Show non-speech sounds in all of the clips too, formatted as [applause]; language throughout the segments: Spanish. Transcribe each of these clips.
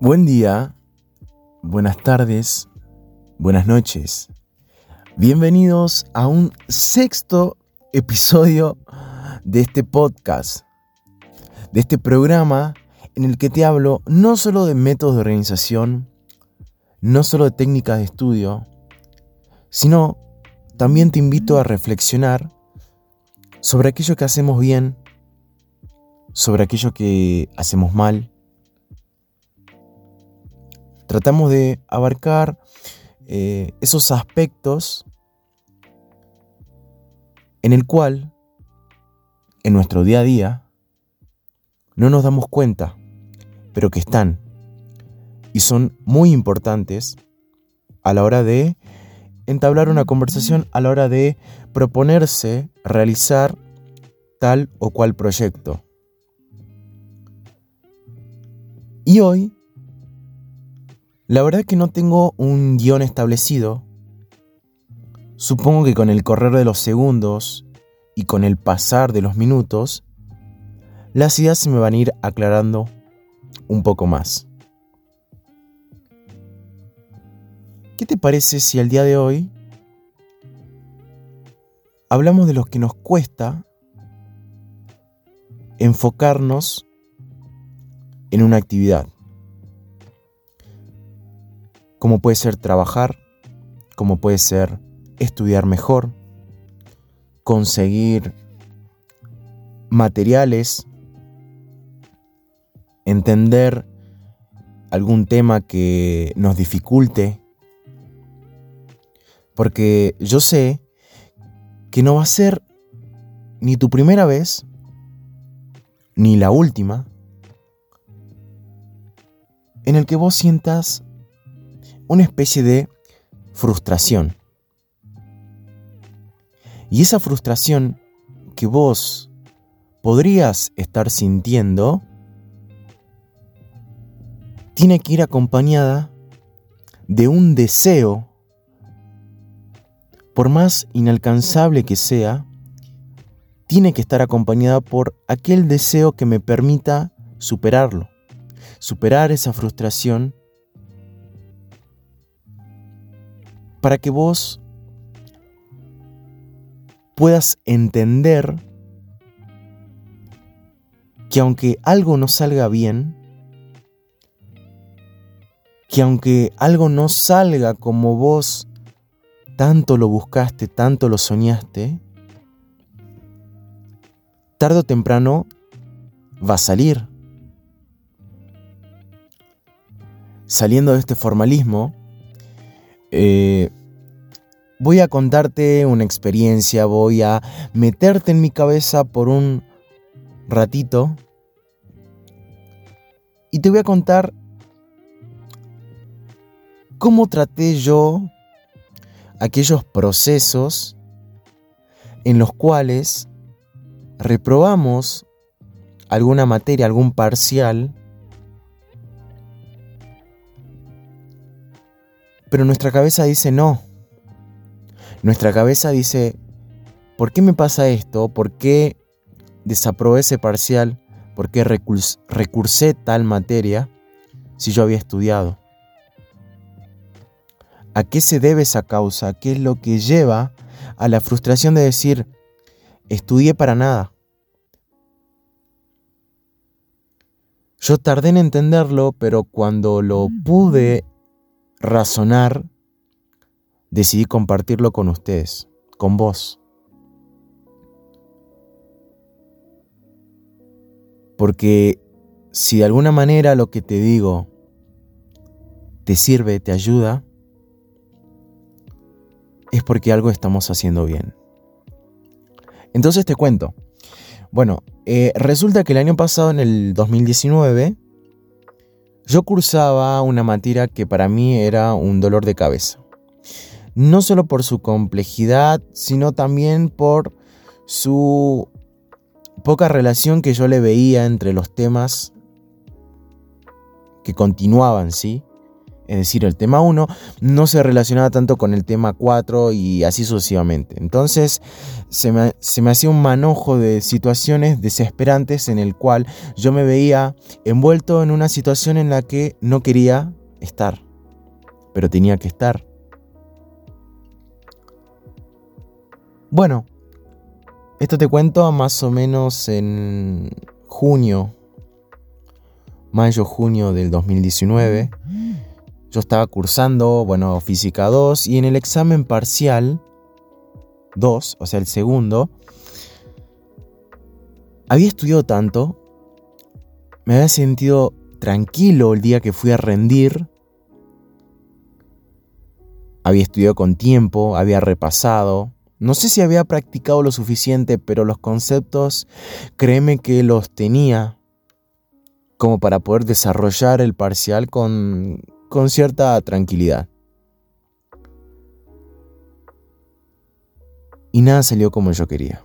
Buen día, buenas tardes, buenas noches. Bienvenidos a un sexto episodio de este podcast, de este programa en el que te hablo no solo de métodos de organización, no solo de técnicas de estudio, sino también te invito a reflexionar sobre aquello que hacemos bien, sobre aquello que hacemos mal. Tratamos de abarcar eh, esos aspectos en el cual, en nuestro día a día, no nos damos cuenta, pero que están y son muy importantes a la hora de entablar una conversación, a la hora de proponerse realizar tal o cual proyecto. Y hoy, la verdad que no tengo un guion establecido, Supongo que con el correr de los segundos y con el pasar de los minutos, las ideas se me van a ir aclarando un poco más. ¿Qué te parece si al día de hoy hablamos de lo que nos cuesta enfocarnos en una actividad? Como puede ser trabajar, como puede ser estudiar mejor, conseguir materiales, entender algún tema que nos dificulte, porque yo sé que no va a ser ni tu primera vez, ni la última, en el que vos sientas una especie de frustración. Y esa frustración que vos podrías estar sintiendo tiene que ir acompañada de un deseo, por más inalcanzable que sea, tiene que estar acompañada por aquel deseo que me permita superarlo, superar esa frustración para que vos puedas entender que aunque algo no salga bien, que aunque algo no salga como vos tanto lo buscaste, tanto lo soñaste, tarde o temprano va a salir. Saliendo de este formalismo, eh, voy a contarte una experiencia, voy a meterte en mi cabeza por un ratito y te voy a contar cómo traté yo aquellos procesos en los cuales reprobamos alguna materia, algún parcial, pero nuestra cabeza dice no nuestra cabeza dice, ¿por qué me pasa esto? ¿Por qué desaprobé ese parcial? ¿Por qué recursé tal materia si yo había estudiado? ¿A qué se debe esa causa? ¿Qué es lo que lleva a la frustración de decir, estudié para nada? Yo tardé en entenderlo, pero cuando lo pude razonar, decidí compartirlo con ustedes, con vos. Porque si de alguna manera lo que te digo te sirve, te ayuda, es porque algo estamos haciendo bien. Entonces te cuento. Bueno, eh, resulta que el año pasado, en el 2019, yo cursaba una materia que para mí era un dolor de cabeza no solo por su complejidad, sino también por su poca relación que yo le veía entre los temas que continuaban, ¿sí? Es decir, el tema 1, no se relacionaba tanto con el tema 4 y así sucesivamente. Entonces se me, se me, hacía un manojo de situaciones desesperantes en el cual yo me veía envuelto en una situación en la que no quería estar, pero tenía que estar. Bueno, esto te cuento más o menos en junio, mayo-junio del 2019. Yo estaba cursando, bueno, física 2 y en el examen parcial 2, o sea, el segundo, había estudiado tanto, me había sentido tranquilo el día que fui a rendir, había estudiado con tiempo, había repasado, no sé si había practicado lo suficiente, pero los conceptos, créeme que los tenía como para poder desarrollar el parcial con, con cierta tranquilidad. Y nada salió como yo quería.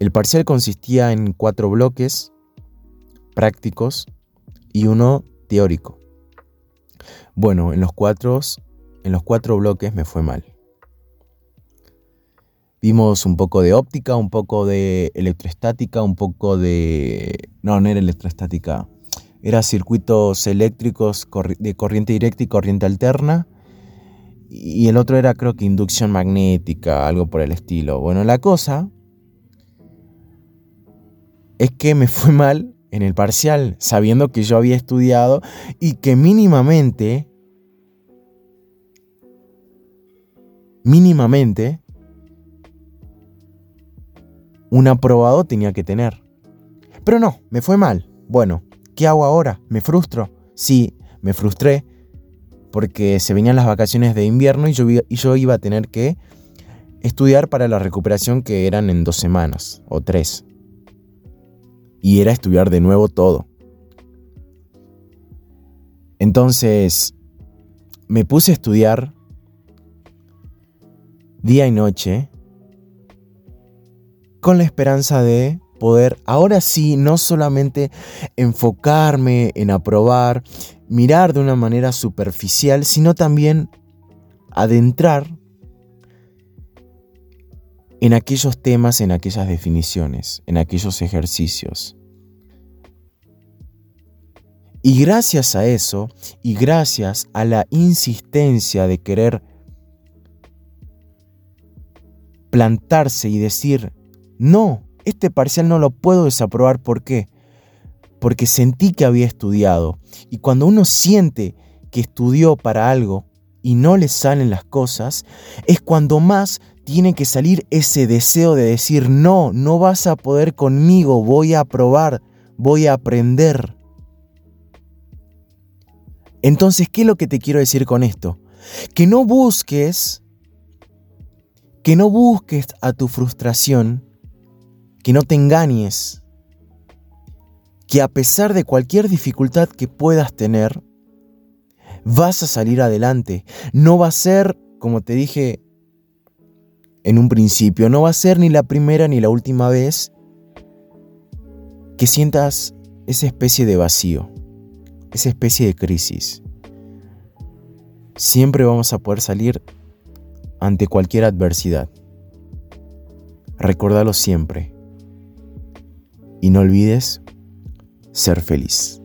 El parcial consistía en cuatro bloques prácticos y uno teórico. Bueno, en los cuatro, en los cuatro bloques me fue mal. Vimos un poco de óptica, un poco de electroestática, un poco de... No, no era electroestática era circuitos eléctricos de corriente directa y corriente alterna. Y el otro era creo que inducción magnética, algo por el estilo. Bueno, la cosa es que me fue [laughs] mal en el parcial, sabiendo que yo había estudiado y que mínimamente, mínimamente, un aprobado tenía que tener. Pero no, me fue mal. Bueno, ¿Qué hago ahora? ¿Me frustro? Sí, me frustré porque se venían las vacaciones de invierno y yo, y yo iba a tener que estudiar para la recuperación que eran en dos semanas o tres. Y era estudiar de nuevo todo. Entonces, me puse a estudiar día y noche con la esperanza de poder ahora sí no solamente enfocarme en aprobar, mirar de una manera superficial, sino también adentrar en aquellos temas, en aquellas definiciones, en aquellos ejercicios. Y gracias a eso, y gracias a la insistencia de querer plantarse y decir, no, este parcial no lo puedo desaprobar. ¿Por qué? Porque sentí que había estudiado. Y cuando uno siente que estudió para algo y no le salen las cosas, es cuando más tiene que salir ese deseo de decir, no, no vas a poder conmigo, voy a probar, voy a aprender. Entonces, ¿qué es lo que te quiero decir con esto? Que no busques, que no busques a tu frustración que no te engañes, que a pesar de cualquier dificultad que puedas tener, vas a salir adelante. No va a ser, como te dije en un principio, no va a ser ni la primera ni la última vez que sientas esa especie de vacío, esa especie de crisis. Siempre vamos a poder salir ante cualquier adversidad. Recordalo siempre y no olvides ser feliz.